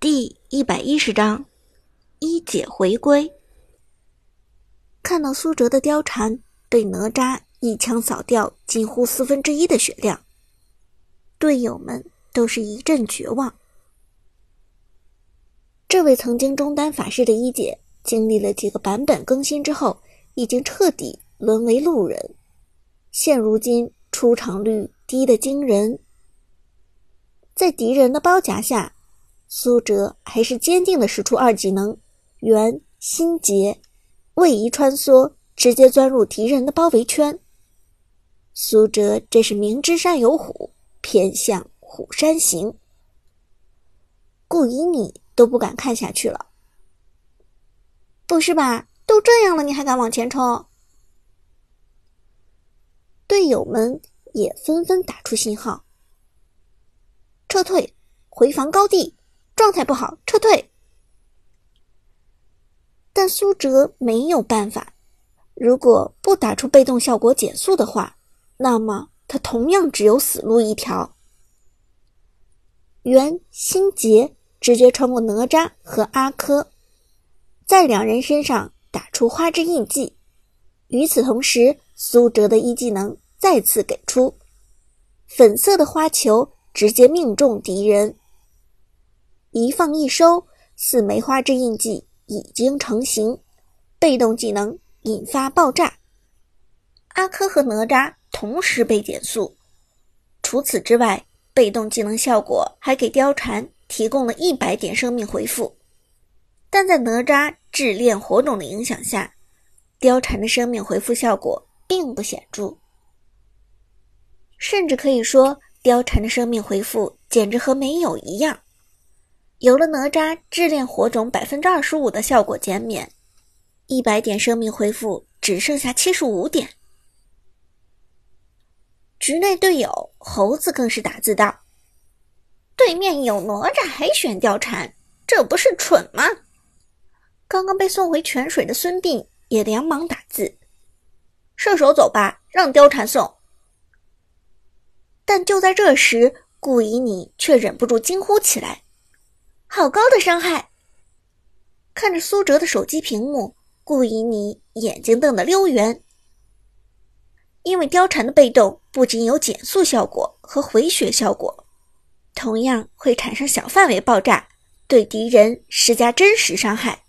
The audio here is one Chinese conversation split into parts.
第一百一十章，一姐回归。看到苏哲的貂蝉被哪吒一枪扫掉近乎四分之一的血量，队友们都是一阵绝望。这位曾经中单法师的一姐，经历了几个版本更新之后，已经彻底沦为路人，现如今出场率低得惊人，在敌人的包夹下。苏哲还是坚定的使出二技能“元心结”，位移穿梭，直接钻入敌人的包围圈。苏哲这是明知山有虎，偏向虎山行。顾以你都不敢看下去了。不是吧？都这样了，你还敢往前冲？队友们也纷纷打出信号：撤退，回防高地。状态不好，撤退。但苏哲没有办法，如果不打出被动效果减速的话，那么他同样只有死路一条。元心结直接穿过哪吒和阿珂，在两人身上打出花之印记。与此同时，苏哲的一技能再次给出，粉色的花球直接命中敌人。一放一收，四梅花之印记已经成型，被动技能引发爆炸。阿珂和哪吒同时被减速。除此之外，被动技能效果还给貂蝉提供了一百点生命回复。但在哪吒炙炼火种的影响下，貂蝉的生命回复效果并不显著，甚至可以说，貂蝉的生命回复简直和没有一样。有了哪吒炙炼火种百分之二十五的效果减免，一百点生命恢复只剩下七十五点。局内队友猴子更是打字道：“对面有哪吒还选貂蝉，这不是蠢吗？”刚刚被送回泉水的孙膑也连忙打字：“射手走吧，让貂蝉送。”但就在这时，顾以你却忍不住惊呼起来。好高的伤害！看着苏哲的手机屏幕，顾以你眼睛瞪得溜圆。因为貂蝉的被动不仅有减速效果和回血效果，同样会产生小范围爆炸，对敌人施加真实伤害。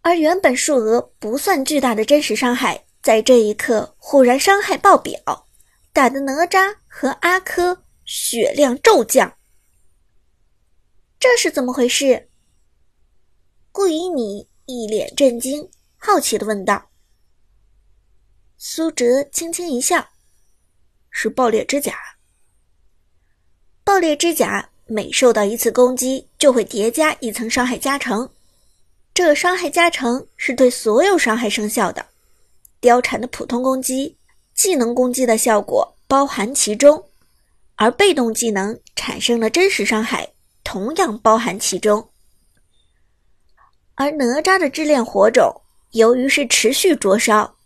而原本数额不算巨大的真实伤害，在这一刻忽然伤害爆表，打的哪吒和阿珂血量骤降。这是怎么回事？顾以你一脸震惊，好奇的问道。苏哲轻轻一笑：“是爆裂之甲。爆裂之甲每受到一次攻击，就会叠加一层伤害加成。这伤害加成是对所有伤害生效的。貂蝉的普通攻击、技能攻击的效果包含其中，而被动技能产生了真实伤害。”同样包含其中，而哪吒的炙炼火种由于是持续灼烧，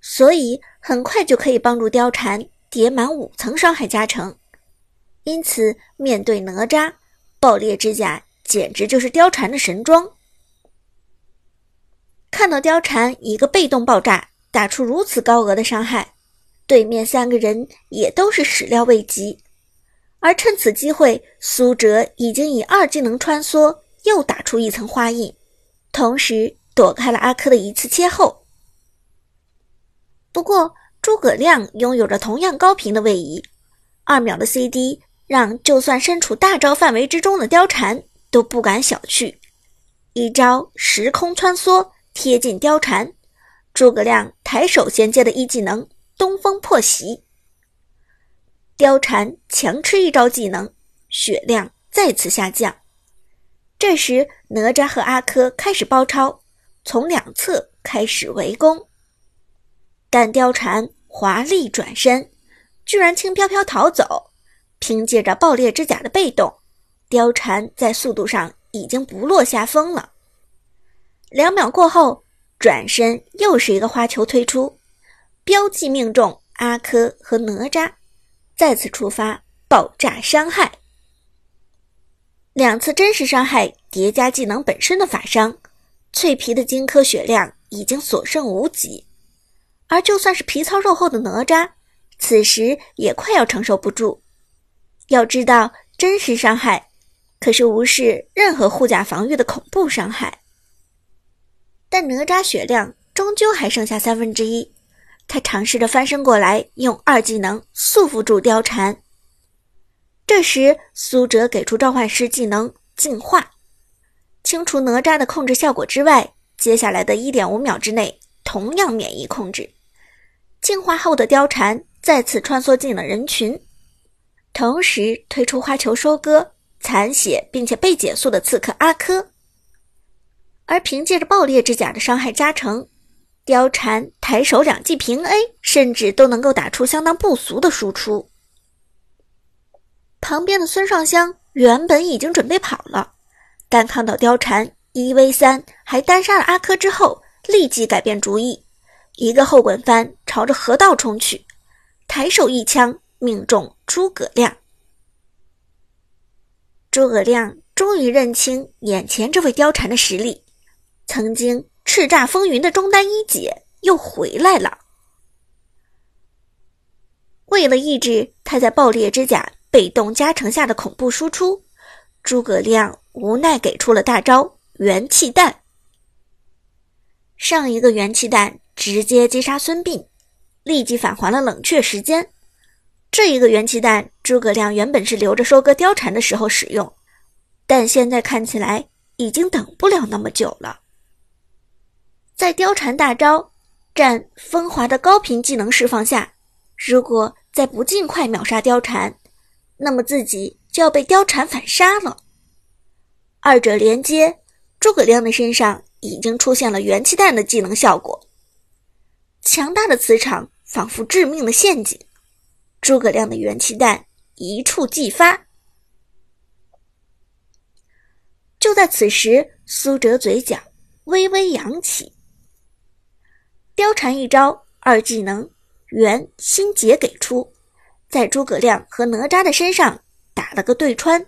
所以很快就可以帮助貂蝉叠满五层伤害加成。因此，面对哪吒，爆裂之甲简直就是貂蝉的神装。看到貂蝉一个被动爆炸打出如此高额的伤害，对面三个人也都是始料未及。而趁此机会，苏哲已经以二技能穿梭又打出一层花印，同时躲开了阿珂的一次切后。不过诸葛亮拥有着同样高频的位移，二秒的 CD 让就算身处大招范围之中的貂蝉都不敢小觑。一招时空穿梭贴近貂蝉，诸葛亮抬手衔接的一技能东风破袭。貂蝉强吃一招技能，血量再次下降。这时，哪吒和阿珂开始包抄，从两侧开始围攻。但貂蝉华丽转身，居然轻飘飘逃走。凭借着爆裂之甲的被动，貂蝉在速度上已经不落下风了。两秒过后，转身又是一个花球推出，标记命中阿珂和哪吒。再次触发爆炸伤害，两次真实伤害叠加技能本身的法伤，脆皮的荆轲血量已经所剩无几。而就算是皮糙肉厚的哪吒，此时也快要承受不住。要知道，真实伤害可是无视任何护甲防御的恐怖伤害。但哪吒血量终究还剩下三分之一，他尝试着翻身过来，用二技能束缚住貂蝉。这时，苏哲给出召唤师技能净化，清除哪吒的控制效果之外，接下来的一点五秒之内同样免疫控制。净化后的貂蝉再次穿梭进了人群，同时推出花球收割残血并且被减速的刺客阿珂。而凭借着爆裂之甲的伤害加成，貂蝉抬手两记平 A，甚至都能够打出相当不俗的输出。旁边的孙尚香原本已经准备跑了，但看到貂蝉一 v 三还单杀了阿珂之后，立即改变主意，一个后滚翻朝着河道冲去，抬手一枪命中诸葛亮。诸葛亮终于认清眼前这位貂蝉的实力。曾经叱咤风云的中单一姐又回来了。为了抑制他在爆裂之甲被动加成下的恐怖输出，诸葛亮无奈给出了大招元气弹。上一个元气弹直接击杀孙膑，立即返还了冷却时间。这一个元气弹，诸葛亮原本是留着收割貂蝉的时候使用，但现在看起来已经等不了那么久了。在貂蝉大招占风华的高频技能释放下，如果再不尽快秒杀貂蝉，那么自己就要被貂蝉反杀了。二者连接，诸葛亮的身上已经出现了元气弹的技能效果，强大的磁场仿佛致命的陷阱，诸葛亮的元气弹一触即发。就在此时，苏哲嘴角微微扬起。貂蝉一招二技能元心结给出，在诸葛亮和哪吒的身上打了个对穿，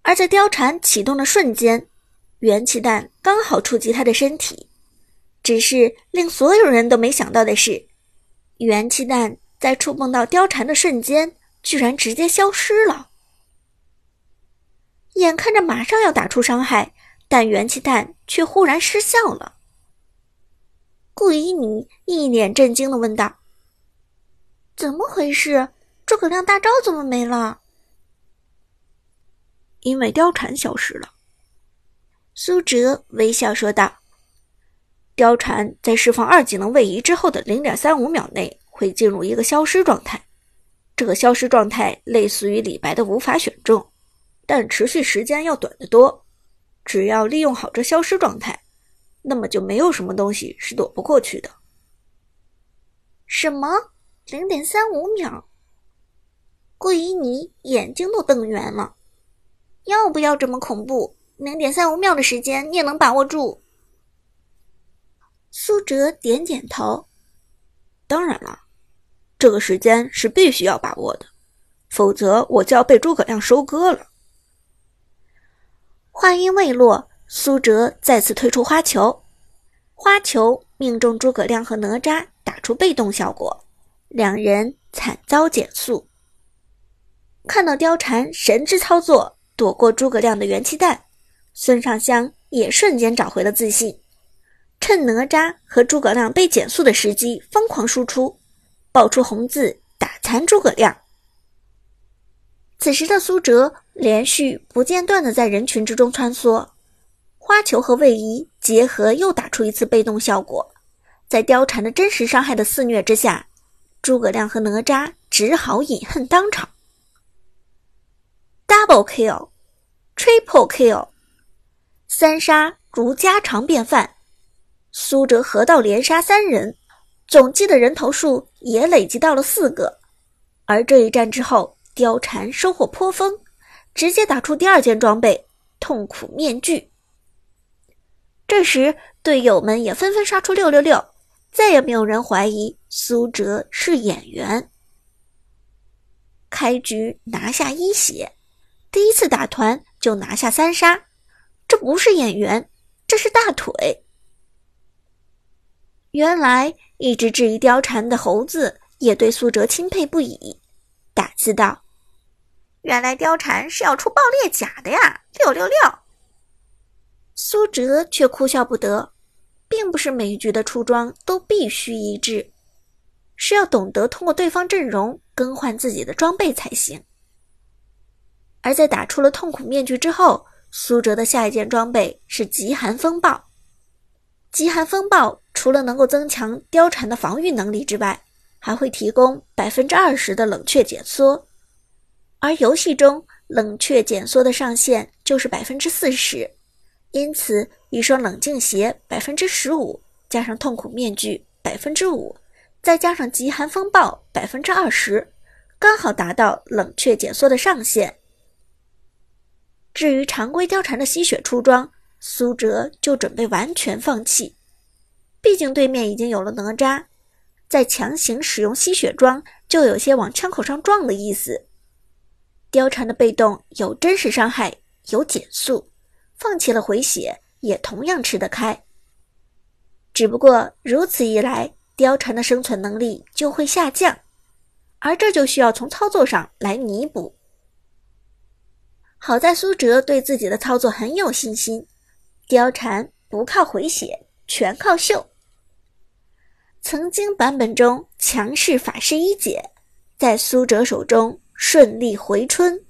而在貂蝉启动的瞬间，元气弹刚好触及他的身体。只是令所有人都没想到的是，元气弹在触碰到貂蝉的瞬间，居然直接消失了。眼看着马上要打出伤害，但元气弹却忽然失效了。顾依妮一脸震惊的问道：“怎么回事？诸葛亮大招怎么没了？”因为貂蝉消失了。苏哲微笑说道：“貂蝉在释放二技能位移之后的零点三五秒内会进入一个消失状态，这个消失状态类似于李白的无法选中，但持续时间要短得多。只要利用好这消失状态。”那么就没有什么东西是躲不过去的。什么？零点三五秒？顾依妮眼睛都瞪圆了。要不要这么恐怖？零点三五秒的时间你也能把握住？苏哲点点头。当然了，这个时间是必须要把握的，否则我就要被诸葛亮收割了。话音未落。苏哲再次推出花球，花球命中诸葛亮和哪吒，打出被动效果，两人惨遭减速。看到貂蝉神之操作，躲过诸葛亮的元气弹，孙尚香也瞬间找回了自信，趁哪吒和诸葛亮被减速的时机疯狂输出，爆出红字打残诸葛亮。此时的苏哲连续不间断的在人群之中穿梭。花球和位移结合，又打出一次被动效果。在貂蝉的真实伤害的肆虐之下，诸葛亮和哪吒只好饮恨当场。Double kill，Triple kill，三杀如家常便饭。苏哲河道连杀三人，总计的人头数也累积到了四个。而这一战之后，貂蝉收获颇丰，直接打出第二件装备——痛苦面具。这时，队友们也纷纷刷出六六六，再也没有人怀疑苏哲是演员。开局拿下一血，第一次打团就拿下三杀，这不是演员，这是大腿。原来一直质疑貂蝉的猴子也对苏哲钦佩不已，打字道：“原来貂蝉是要出爆裂甲的呀！六六六！”苏哲却哭笑不得，并不是每一局的出装都必须一致，是要懂得通过对方阵容更换自己的装备才行。而在打出了痛苦面具之后，苏哲的下一件装备是极寒风暴。极寒风暴除了能够增强貂蝉的防御能力之外，还会提供百分之二十的冷却减缩，而游戏中冷却减缩的上限就是百分之四十，因此一双冷静鞋百分之十五加上痛苦面具百分之五，再加上极寒风暴百分之二十，刚好达到冷却减缩的上限。至于常规貂蝉的吸血出装，苏哲就准备完全放弃，毕竟对面已经有了哪吒，再强行使用吸血装，就有些往枪口上撞的意思。貂蝉的被动有真实伤害，有减速，放弃了回血也同样吃得开。只不过如此一来，貂蝉的生存能力就会下降，而这就需要从操作上来弥补。好在苏哲对自己的操作很有信心。貂蝉不靠回血，全靠秀。曾经版本中强势法师一姐，在苏哲手中顺利回春。